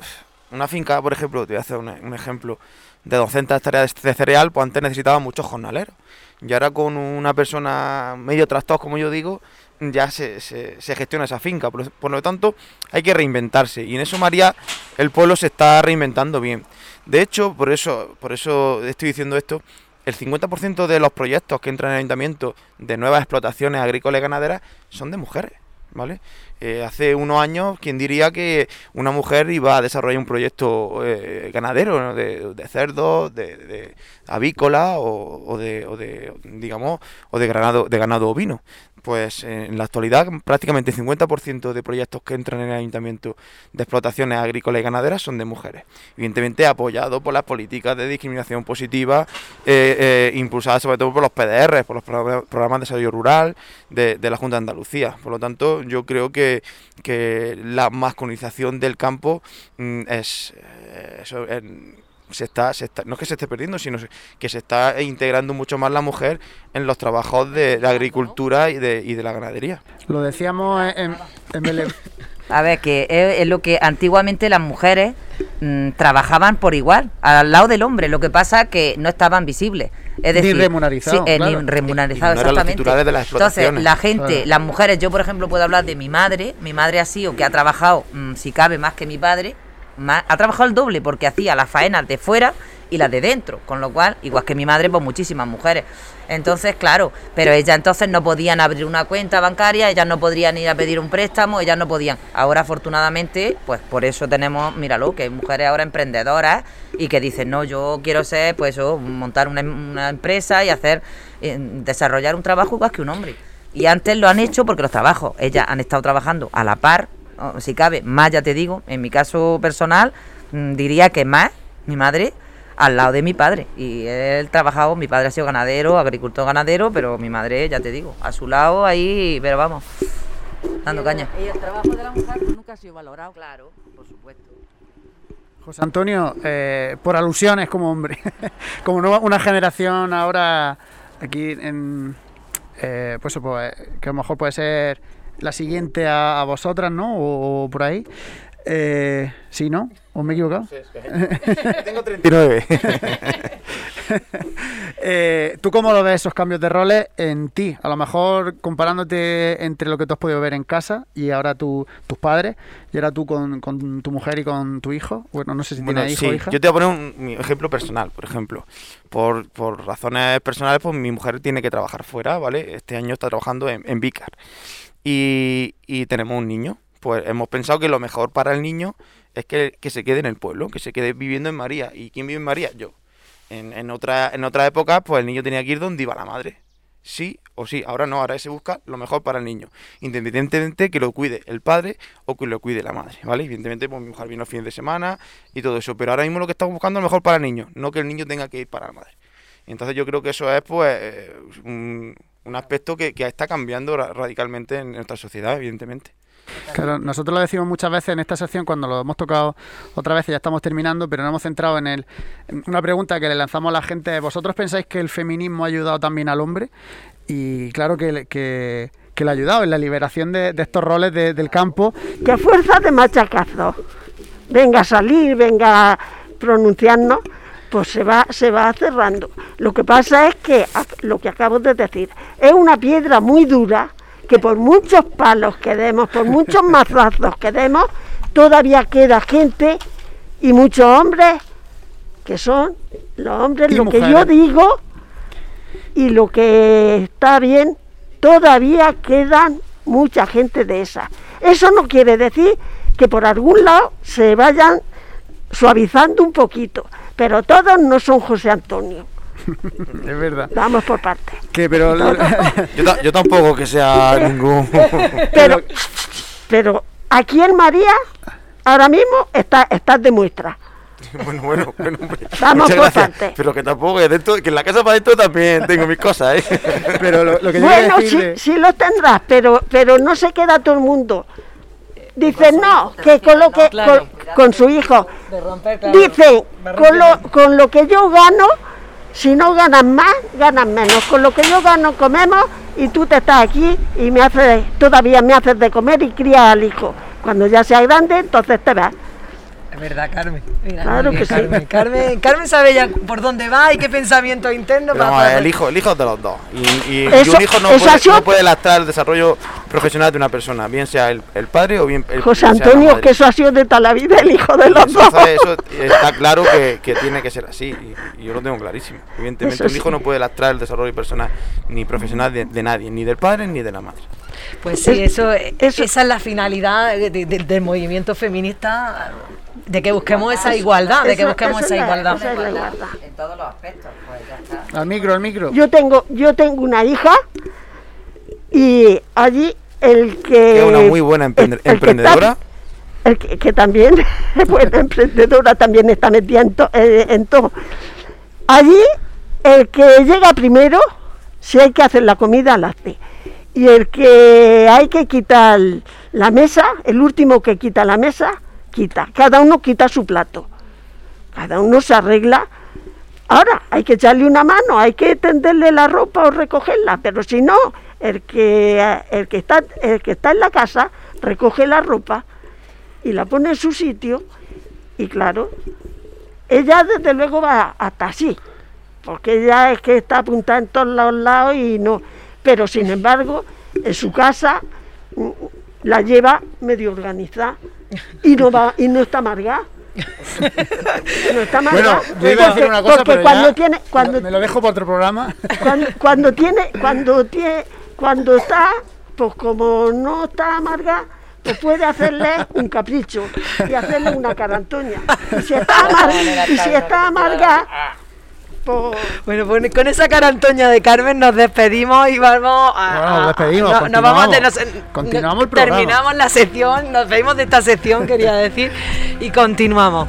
una finca, por ejemplo, te voy a hacer un, un ejemplo, de 200 hectáreas de cereal, pues antes necesitaba muchos jornaleros. Y ahora con una persona medio trastos, como yo digo, ya se, gestiona esa finca. Por, por lo tanto, hay que reinventarse. Y en eso, María, el pueblo se está reinventando bien. De hecho, por eso, por eso estoy diciendo esto, el 50% de los proyectos que entran en el ayuntamiento de nuevas explotaciones agrícolas y ganaderas son de mujeres, ¿vale? Eh, hace unos años, ¿quién diría que una mujer iba a desarrollar un proyecto eh, ganadero, de, de cerdos, de, de avícola o, o de, o de, digamos, o de ganado, de ganado ovino? Pues eh, en la actualidad prácticamente el 50% de proyectos que entran en el ayuntamiento de explotaciones agrícolas y ganaderas son de mujeres. Evidentemente apoyado por las políticas de discriminación positiva eh, eh, impulsadas sobre todo por los PDR, por los programa- programas de desarrollo rural de, la Junta de Andalucía. Por lo tanto, yo creo que, que la masculinización del campo mm, es... eh, se está, se está, no es que se esté perdiendo, sino que se está integrando mucho más la mujer en los trabajos de, de agricultura y de, y de la ganadería. Lo decíamos en, en Belén. A ver, que es, es lo que antiguamente las mujeres mm, trabajaban por igual, al lado del hombre. Lo que pasa que no estaban visibles. Es Ni decir, remunerizados, sí, eh, claro. ni remunerizados, eran las exactamente. de las Entonces, la gente, Claro. las mujeres, yo por ejemplo puedo hablar de mi madre. Mi madre ha sido que ha trabajado, mm, si cabe, más que mi padre. Ha trabajado el doble porque hacía las faenas de fuera y las de dentro. Con lo cual, igual que mi madre, pues muchísimas mujeres. Entonces, claro, pero ellas entonces no podían abrir una cuenta bancaria, ellas no podrían ir a pedir un préstamo, ellas no podían. Ahora, afortunadamente, pues por eso tenemos, míralo, que hay mujeres ahora emprendedoras y que dicen, no, yo quiero ser, pues eso, montar una, una empresa y hacer, eh, desarrollar un trabajo igual que un hombre. Y antes lo han hecho porque los trabajos, ellas han estado trabajando a la par, si cabe, más ya te digo, en mi caso personal, mm, diría que más, mi madre, al lado de mi padre. Y él trabajado, mi padre ha sido ganadero, agricultor ganadero, pero mi madre, ya te digo, a su lado ahí, pero vamos, dando caña. Y el trabajo de la mujer pues, nunca ha sido valorado. Claro, por supuesto. José Antonio, eh, por alusiones como hombre, como nueva- una generación ahora aquí en, eh, pues, pues, que a lo mejor puede ser la siguiente a, a vosotras, ¿no? O, o por ahí. Eh, ¿Sí, no? ¿O me he equivocado? Sí, es que tengo 39. Eh, ¿Tú cómo lo ves esos cambios de roles en ti? A lo mejor comparándote entre lo que tú has podido ver en casa y ahora tu, tus padres, y ahora tú con, con tu mujer y con tu hijo. Bueno, no sé si Bueno, tiene hijo sí, o hija. yo te voy a poner un, ejemplo personal, por ejemplo. Por, por razones personales, pues mi mujer tiene que trabajar fuera, ¿vale? Este año está trabajando en, en Vicar. Y, y tenemos un niño. Pues hemos pensado que lo mejor para el niño es que, que se quede en el pueblo, que se quede viviendo en María. ¿Y quién vive en María? Yo. En, en, otra, en otra época, pues el niño tenía que ir donde iba la madre. Sí o sí. Ahora no, ahora se busca lo mejor para el niño. Independientemente que lo cuide el padre o que lo cuide la madre, ¿vale? Evidentemente, pues mi mujer vino los fines de semana y todo eso. Pero ahora mismo lo que estamos buscando es lo mejor para el niño, no que el niño tenga que ir para la madre. Entonces yo creo que eso es, pues, eh, un, un aspecto que, que está cambiando ra- radicalmente en nuestra sociedad, evidentemente. Claro, nosotros lo decimos muchas veces en esta sección cuando lo hemos tocado otra vez y ya estamos terminando, pero nos hemos centrado en, el, en una pregunta que le lanzamos a la gente. ¿Vosotros pensáis que el feminismo ha ayudado también al hombre? Y claro que, le- que, que le ha ayudado en la liberación de, de estos roles de- del campo. que a fuerza de machacazo venga a salir, venga a pronunciarnos, pues se va, se va cerrando. Lo que pasa es que lo que acabo de decir es una piedra muy dura que por muchos palos que demos, por muchos mazazos que demos, todavía queda gente y muchos hombres que son los hombres, lo que yo digo y lo que está bien, todavía quedan mucha gente de esa. Eso no quiere decir que por algún lado se vayan suavizando un poquito, pero todos no son José Antonio. Es verdad. Vamos por partes. Que, pero Yo, ta- yo tampoco que sea ningún... Pero, pero aquí en María, ahora mismo está, estás de muestra. bueno, bueno, bueno, hombre. Vamos por partes. Pero que tampoco, que, dentro, que en la casa para dentro también tengo mis cosas, ¿eh? pero lo, lo que yo Bueno, sí, sí lo tendrás, pero, pero no se queda todo el mundo. Dice no, que con lo que Claro. con, con su hijo. De romper, claro. Dice, con lo, con lo que yo gano, si no ganas más, ganas menos. Con lo que yo gano comemos y tú te estás aquí y me haces, todavía me haces de comer y crías al hijo. Cuando ya sea grande, entonces te vas. Es verdad, Carmen. Mira, Claro que sí. Carmen, Carmen, Carmen sabe ya por dónde va y qué pensamiento interno Pero para vamos, para- el hijo, el hijo de los dos. Y, y- y Eso- un hijo no puede, no puede lastrar el desarrollo profesional de una persona, bien sea el, el padre o bien el José Antonio, que eso ha sido de toda la vida el hijo de los Eso, dos. ¿sabes? Eso está claro que, que tiene que ser así y, y yo lo tengo clarísimo. Evidentemente Eso un sí. hijo no puede lastrar el desarrollo personal ni profesional de, de nadie, ni del padre ni de la madre. Pues sí, eso, eso- esa es la finalidad de- de- del movimiento feminista, de que busquemos esa igualdad, de que Esa- busquemos esa esa es la- igualdad. esa es la igualdad. En todos los aspectos, pues ya está. Al micro, al micro. Yo tengo, yo tengo una hija y allí el que Que es una muy buena el- emprende- el que está- emprendedora. el que, que también es buena emprendedora, también está metida en, to- eh, en todo. Allí, el que llega primero, si hay que hacer la comida, la hace. Y el que hay que quitar la mesa, el último que quita la mesa, Cada uno quita su plato. Cada uno se arregla. Ahora, hay que echarle una mano, hay que tenderle la ropa o recogerla, pero si no, el que, el que, está, el que está en la casa recoge la ropa y la pone en su sitio y claro, ella desde luego va hasta así, porque ella es que está apuntada en todos lados y no, pero sin embargo en su casa mm, la lleva medio organizada y no va y no está amargada. No está Bueno, amargada. yo iba a decir una cosa, porque pero cuando ya tiene cuando me lo dejo para otro programa. cuando, cuando tiene, cuando tiene, cuando está, pues como no está amarga, pues puede hacerle un capricho y hacerle una carantoña. Y si está amarga, y si está amarga, Bueno, pues con esa carantoña de Carmen nos despedimos y vamos a. Bueno, nos a- despedimos, no- nos vamos de- continuamos. nos- Continuamos el programa. Terminamos la sección, nos veimos de esta sección, quería decir, y continuamos.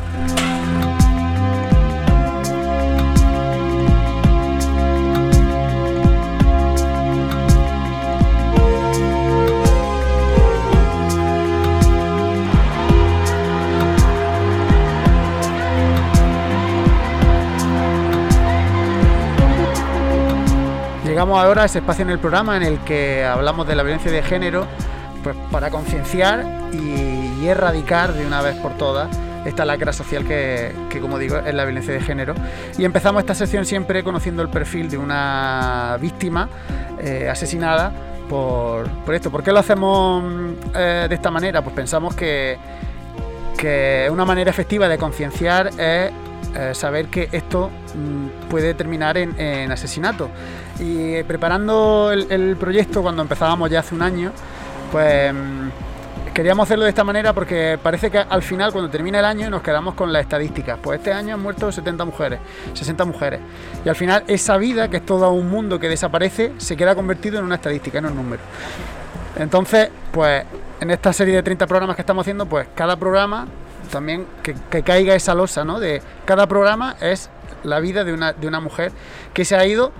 Llegamos ahora a ese espacio en el programa en el que hablamos de la violencia de género, pues para concienciar y, erradicar de una vez por todas esta lacra social que, como digo, es la violencia de género. Y empezamos esta sesión siempre conociendo el perfil de una víctima eh, asesinada por, esto. ¿Por qué lo hacemos eh, de esta manera? Pues pensamos que, que una manera efectiva de concienciar es eh, saber que esto mm, puede terminar en, asesinato. Y preparando el, proyecto cuando empezábamos ya hace un año, pues mm, queríamos hacerlo de esta manera porque parece que al final, cuando termina el año, nos quedamos con las estadísticas. Pues este año han muerto 70 mujeres, 60 mujeres. Y al final esa vida, que es todo un mundo que desaparece, se queda convertido en una estadística, en un número. Entonces, pues en esta serie de 30 programas que estamos haciendo, pues cada programa también que, caiga esa losa, ¿no? De cada programa es la vida de una, de una mujer que se ha ido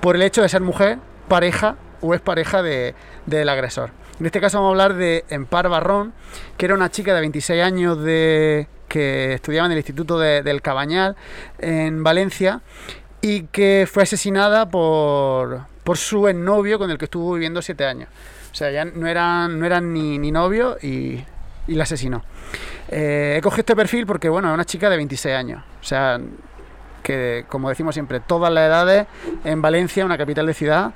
por el hecho de ser mujer, pareja o es pareja de, del agresor. En este caso vamos a hablar de Empar Barrón, que era una chica de 26 años de, que estudiaba en el Instituto del Cabañal en Valencia y que fue asesinada por, por su exnovio con el que estuvo viviendo 7 años. O sea, ya no eran, no eran ni, ni novio y, y la asesinó. Eh, he cogido este perfil porque, bueno, es una chica de 26 años. O sea, que como decimos siempre, todas las edades en Valencia, una capital de ciudad,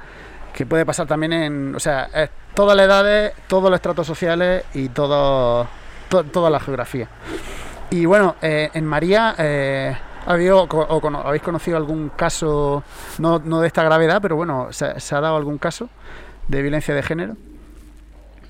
que puede pasar también en, o sea, todas las edades, todos los estratos sociales y todo, toda la geografía. Y bueno, eh, en María, eh, ¿habéis conocido algún caso, no, de esta gravedad, pero bueno, ¿se, ¿se, ha dado algún caso de violencia de género?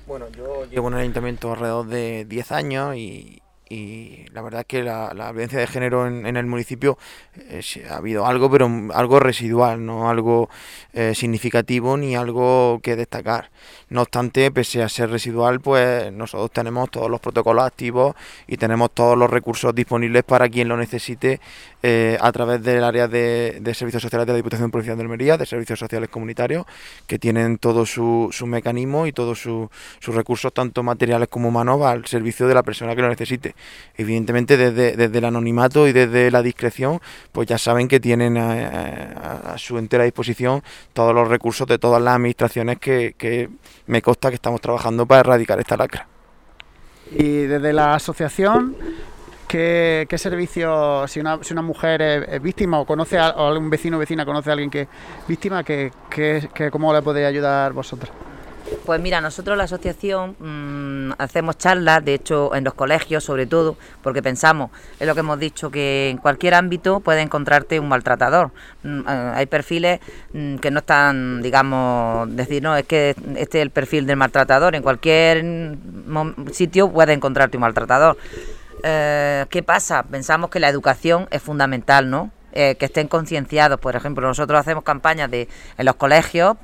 Bueno, yo llevo en el ayuntamiento alrededor de 10 años y, la verdad es que la, violencia de género en, el municipio eh, ha habido algo, pero algo residual, no algo eh, significativo ni algo que destacar. No obstante, pese a ser residual, pues nosotros tenemos todos los protocolos activos y tenemos todos los recursos disponibles para quien lo necesite eh, a través del área de, servicios sociales de la Diputación Provincial de Almería, de servicios sociales comunitarios, que tienen todo su, su mecanismo y todos sus recursos, tanto materiales como humanos, al servicio de la persona que lo necesite. Evidentemente, desde, desde el anonimato y desde la discreción, pues ya saben que tienen a, su entera disposición todos los recursos de todas las administraciones que, que me consta que estamos trabajando para erradicar esta lacra. Y desde la asociación, ¿Qué, servicio, si una, si una mujer es, víctima o conoce a, o algún vecino o vecina conoce a alguien que es víctima, que, ¿cómo le podéis ayudar vosotros? Pues mira, nosotros la asociación mm, hacemos charlas, de hecho en los colegios sobre todo, porque pensamos, es lo que hemos dicho, que en cualquier ámbito puede encontrarte un maltratador. Mm, eh, hay perfiles mm, que no están, digamos, decir, no, es que este es el perfil del maltratador, en cualquier sitio puede encontrarte un maltratador. Eh, ¿Qué pasa? Pensamos que la educación es fundamental, ¿no? Eh, que estén concienciados. Por ejemplo, nosotros hacemos campañas de, en los colegios,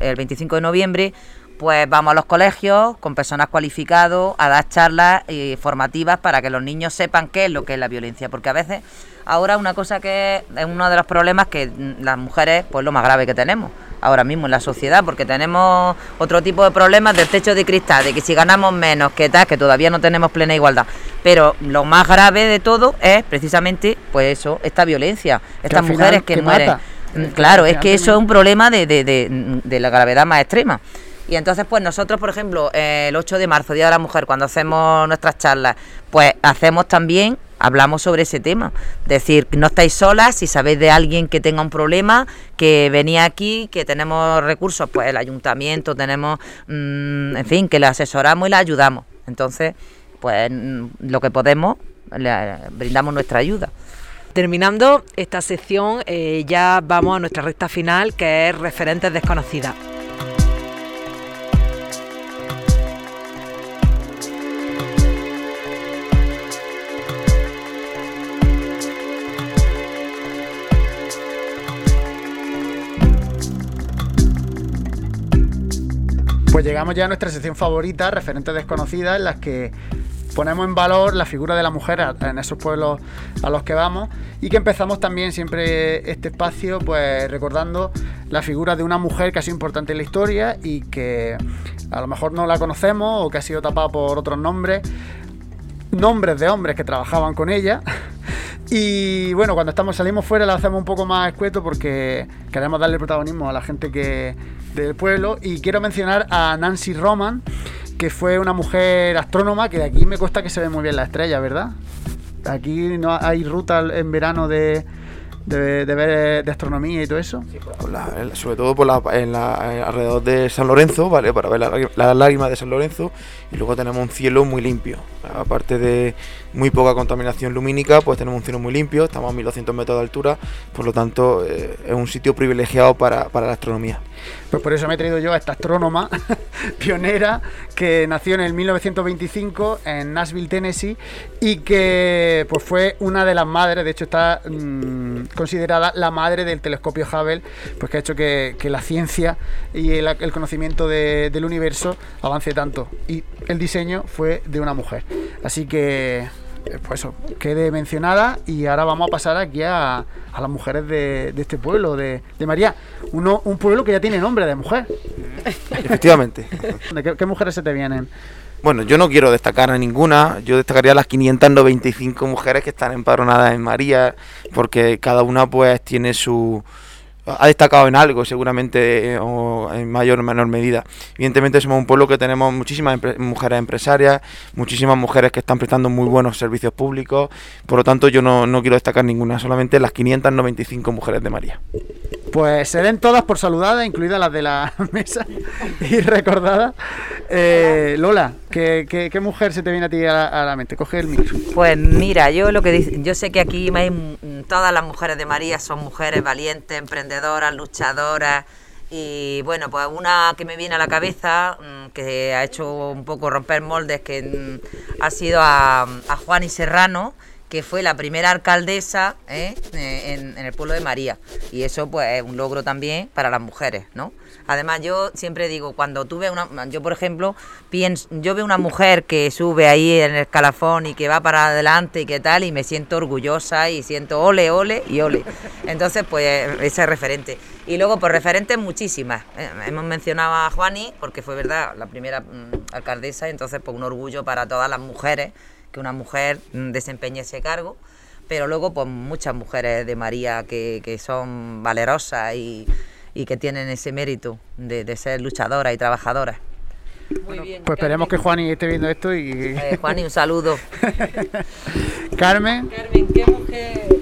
el 25 de noviembre, pues vamos a los colegios con personas cualificadas a dar charlas eh, formativas para que los niños sepan qué es lo que es la violencia, porque a veces ahora una cosa que es uno de los problemas que las mujeres, pues lo más grave que tenemos ahora mismo en la sociedad, porque tenemos otro tipo de problemas del techo de cristal, de que si ganamos menos, que tal, que todavía no tenemos plena igualdad. Pero lo más grave de todo es precisamente, pues eso, esta violencia, estas mujeres que, mueren. Mm, claro, es que eso es un problema de, de, de, de la gravedad más extrema. Y entonces, pues nosotros, por ejemplo, el 8 de marzo, Día de la Mujer, cuando hacemos nuestras charlas, pues hacemos también hablamos sobre ese tema. Decir, no estáis solas, si sabéis de alguien que tenga un problema, que venía aquí, que tenemos recursos, pues el ayuntamiento, tenemos, mm, en fin, que le asesoramos y le ayudamos. Entonces, pues mm, lo que podemos, le brindamos nuestra ayuda. Terminando esta sección, eh, ya vamos a nuestra recta final, que es referentes desconocidas. Llegamos ya a nuestra sección favorita, referentes desconocidas, en las que ponemos en valor la figura de la mujer en esos pueblos a los que vamos y que empezamos también siempre este espacio pues recordando la figura de una mujer que ha sido importante en la historia y que a lo mejor no la conocemos o que ha sido tapada por otros nombres, nombres de hombres que trabajaban con ella Y bueno, cuando estamos salimos fuera lo hacemos un poco más escueto porque queremos darle protagonismo a la gente que del pueblo. Y quiero mencionar a Nancy Roman, que fue una mujer astrónoma que de aquí me cuesta que se ve muy bien la estrella, ¿verdad? Aquí no hay ruta en verano de, de, ver de astronomía y todo eso. sobre todo por la, la, alrededor de San Lorenzo, ¿vale? Para ver las la lágrimas de San Lorenzo. Y luego tenemos un cielo muy limpio. Aparte de muy poca contaminación lumínica, pues tenemos un cielo muy limpio. Estamos a 1200 metros de altura. Por lo tanto, eh, es un sitio privilegiado para, la astronomía. Pues por eso me he traído yo a esta astrónoma pionera que nació en el 1925 en Nashville, Tennessee y que pues fue una de las madres, de hecho está mm, considerada la madre del telescopio Hubble, pues que ha hecho que, la ciencia y el, conocimiento del universo avance tanto. Y el diseño fue de una mujer. Así que eh, pues eso, quede mencionada y ahora vamos a pasar aquí a, las mujeres de, este pueblo, de, María, Uno, un pueblo que ya tiene nombre de mujer. Efectivamente. ¿Qué, ¿Qué, mujeres se te vienen? Bueno, yo no quiero destacar a ninguna, yo destacaría a las 595 mujeres que están empadronadas en María, porque cada una pues tiene su, ha destacado en algo, seguramente, eh, o en mayor o menor medida. Evidentemente somos un pueblo que tenemos muchísimas mujeres empresarias, muchísimas mujeres que están prestando muy buenos servicios públicos, por lo tanto yo no, quiero destacar ninguna, solamente las 595 mujeres de María. Pues se den todas por saludadas, incluidas las de la mesa y recordadas. Eh, Lola, ¿qué, mujer se te viene a ti a la, mente? Coge el micro. Pues mira, yo lo que yo sé que aquí todas las mujeres de María son mujeres valientes, emprendedoras, luchadoras. Y bueno, pues una que me viene a la cabeza, mm, que ha hecho un poco romper moldes, que mm, ha sido a, a Juan y Serrano, que fue la primera alcaldesa ¿eh? Eh, en, el pueblo de María. Y eso pues es un logro también para las mujeres, ¿no? Además yo siempre digo, cuando tú una... Yo por ejemplo, pienso, yo veo una mujer que sube ahí en el escalafón y que va para adelante y qué tal, y me siento orgullosa y siento ole, ole y ole. Entonces pues ese es referente. Y luego por referentes muchísimas. ¿eh? hemos mencionado a Juani, porque fue verdad la primera mm, alcaldesa, entonces pues un orgullo para todas las mujeres que una mujer mm, desempeñe ese cargo, pero luego pues muchas mujeres de María que, que son valerosas y, y, que tienen ese mérito de, de ser luchadoras y trabajadoras. Muy bien, pues esperemos que Juani esté viendo esto y... Eh, Juani, un saludo. Carmen. Carmen, ¿qué mujer,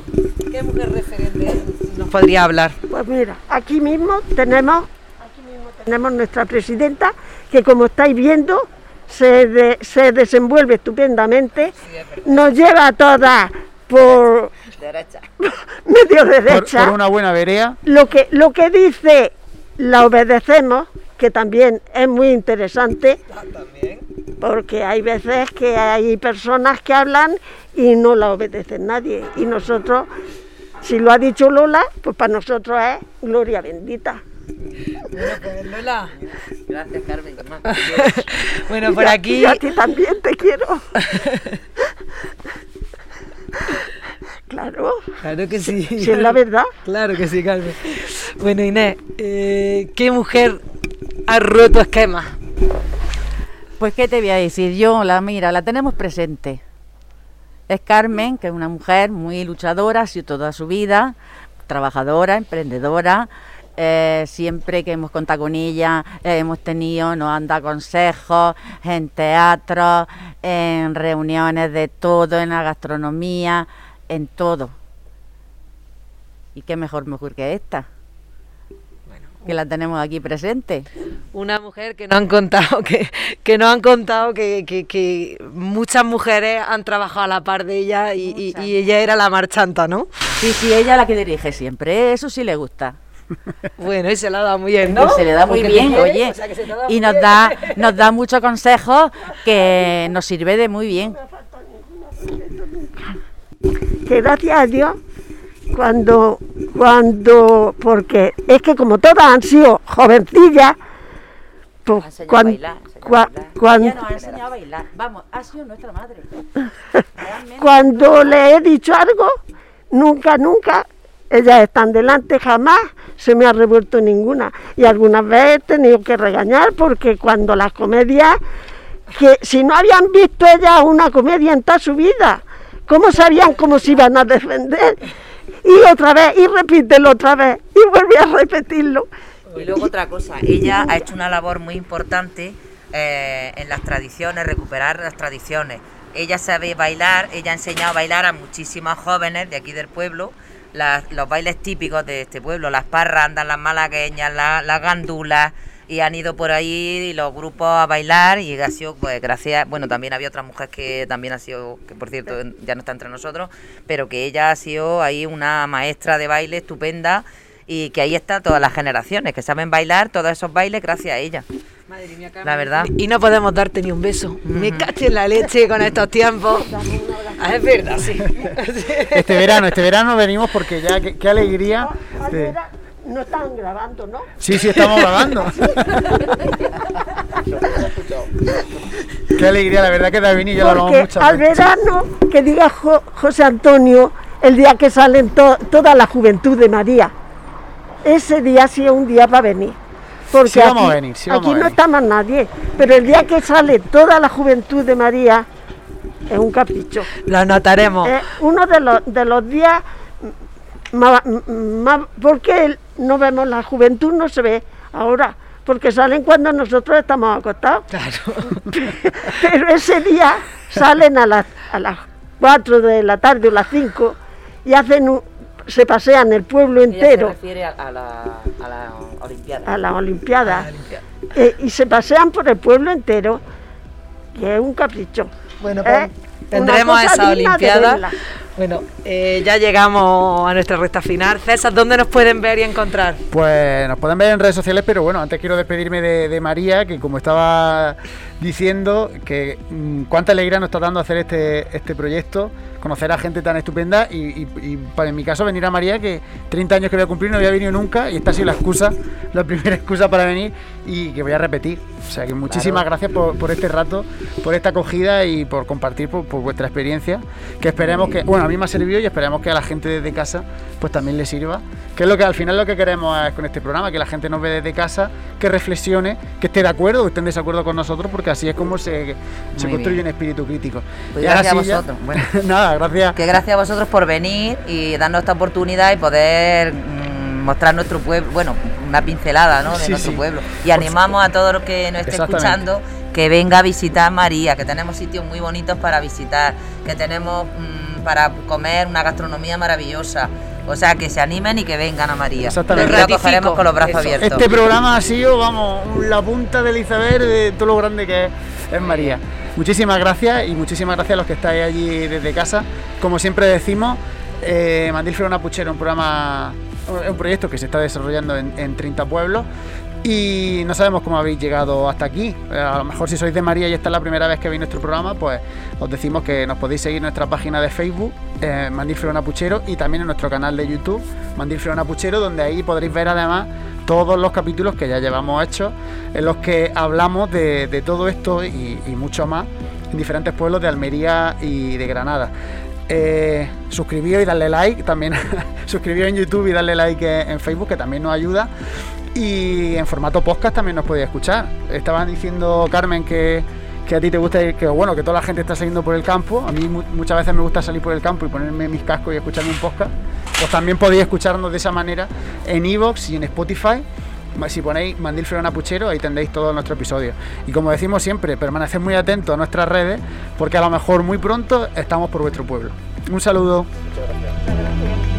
qué mujer referente nos podría hablar? Pues mira, aquí mismo tenemos, aquí mismo tenemos nuestra presidenta, que como estáis viendo, se, se desenvuelve estupendamente, nos lleva a todas por derecha. medio derecha. Por, una buena vereda. Lo que, lo que dice la obedecemos, que también es muy interesante, porque hay veces que hay personas que hablan y no la obedecen nadie. Y nosotros, si lo ha dicho Lola, pues para nosotros es gloria bendita. Bueno, Gracias, Carmen. bueno, por aquí. Y a ti también te quiero. Claro. Claro que sí. Si es la verdad. Claro que sí, Carmen. Bueno, Inés, eh, ¿qué mujer ha roto esquemas? Pues, ¿qué te voy a decir? Yo, la mira, la tenemos presente. Es Carmen, que es una mujer muy luchadora, ha sido toda su vida, trabajadora, emprendedora, eh, siempre que hemos contado con ella, eh, hemos tenido, nos han dado consejos en teatro, en reuniones de todo, en la gastronomía, en todo. ¿Y qué mejor mujer que esta? que la tenemos aquí presente. Una mujer que no han contado, que, que no han contado que, que, muchas mujeres han trabajado a la par de ella y, y, ella era la marchanta, ¿no? Sí, sí, ella la que dirige siempre, eso sí le gusta. Bueno, y se la da muy bien, ¿no? Se le da muy bien, oye. y nos da, nos da muchos consejos que nos sirve de muy bien. Que gracias a Dios, cuando, cuando, porque es que como todas han sido jovencillas, pues cuando, cuando, nos ha enseñado a bailar. Vamos, ha sido nuestra madre. cuando le he dicho algo, nunca, nunca ellas están delante, jamás se me ha revuelto ninguna. Y algunas veces he tenido que regañar porque cuando las comedias, que si no habían visto ellas una comedia en toda su vida, ¿Cómo sabían cómo se iban a defender? Y otra vez, y repítelo otra vez, y vuelve a repetirlo. Y luego otra cosa, ella ha hecho una labor muy importante eh, en las tradiciones, recuperar las tradiciones. Ella sabe bailar, ella ha enseñado a bailar a muchísimas jóvenes de aquí del pueblo, los bailes típicos de este pueblo, las parrandas, las malagueñas, las gandulas, y han ido por ahí los grupos a bailar y ha sido pues gracias bueno también había otra mujer que también ha sido que por cierto ya no está entre nosotros pero que ella ha sido ahí una maestra de baile estupenda y que ahí están todas las generaciones que saben bailar todos esos bailes gracias a ella. Madre mía, La verdad. Y no podemos darte ni un beso. Me caché en la leche con estos tiempos. Ah, es verdad, sí. Este verano, este verano venimos porque ya qué, alegría. No están grabando, ¿no? Sí, sí, estamos grabando. Qué alegría, la verdad que David y yo lo hablamos mucho. Al verano, que diga José Antonio, el día que salen toda la juventud de María ese día sí es un día para venir. Porque aquí, aquí no está más nadie, pero el día que sale toda la juventud de María es un capricho. Lo anotaremos. Es uno de los, de los días más, porque no vemos la juventud, no se ve ahora, porque salen cuando nosotros estamos acostados. Claro. Pero ese día salen a las, a las 4 de la tarde o las 5 y hacen un, se pasean el pueblo entero. se refiere a, la, a la Olimpiada. A la Olimpiada. Eh, y se pasean por el pueblo entero, que es un capricho. Bueno, ¿Eh? pues, tendremos esa Olimpiada. Bueno, eh, ya llegamos a nuestra recta final. César, ¿dónde nos pueden ver y encontrar? Pues nos pueden ver en redes sociales, pero bueno, antes quiero despedirme de, María, que como estaba diciendo, que mm, cuánta alegría nos está dando hacer este, este proyecto conocer a gente tan estupenda y, en mi caso venir a María, que 30 años que voy a cumplir no había venido nunca y esta ha sido la excusa, la primera excusa para venir y que voy a repetir. O sea que muchísimas gracias por, este rato, por esta acogida y por compartir por, vuestra experiencia, que esperemos que, bueno, a mí me ha servido y esperemos que a la gente desde casa pues también le sirva, que es lo que al final lo que queremos es con este programa, que la gente nos ve desde casa, que reflexione, que esté de acuerdo o esté en desacuerdo con nosotros, porque así es como se, construye un espíritu crítico. Pues gracias a vosotros. nada, gracias. Que gracias a vosotros por venir y darnos esta oportunidad y poder mm, mostrar nuestro pueblo, bueno, una pincelada ¿no? de nuestro pueblo. Y animamos a todos los que nos estén escuchando que venga a visitar María, que tenemos sitios muy bonitos para visitar, que tenemos mm, para comer una gastronomía maravillosa. O sea, que se animen y que vengan a María. Exactamente. Lo cogeremos con los brazos abiertos. Este programa ha sido, vamos, la punta del iceberg de todo lo grande que es María. Muchísimas gracias y muchísimas gracias a los que estáis allí desde casa. Como siempre decimos, eh, Mandil Una Puchera, un programa, un proyecto que se está desarrollando en, 30 pueblos y no sabemos cómo habéis llegado hasta aquí. Eh, a lo mejor si sois de María y esta es la primera vez que veis nuestro programa, pues os decimos que nos podéis seguir en nuestra página de Facebook, eh, Mandil Puchero, y también en nuestro canal de YouTube, Mandil Puchero, donde ahí podréis ver además todos los capítulos que ya llevamos hechos, en los que hablamos de, todo esto y, mucho más en diferentes pueblos de Almería y de Granada. Eh, suscribíos y darle like también, suscribíos en YouTube y darle like en Facebook, que también nos ayuda. Y en formato podcast también nos podéis escuchar. Estaban diciendo, Carmen, que, a ti te gusta, que bueno, que toda la gente está saliendo por el campo. A mí muchas veces me gusta salir por el campo y ponerme mis cascos y escucharme un podcast pues también podéis escucharnos de esa manera en Evox y en Spotify. Si ponéis Mandil Ferona Puchero, ahí tendréis todos nuestros episodios. Y como decimos siempre, permaneced muy atentos a nuestras redes, porque a lo mejor muy pronto estamos por vuestro pueblo. Un saludo. Muchas gracias.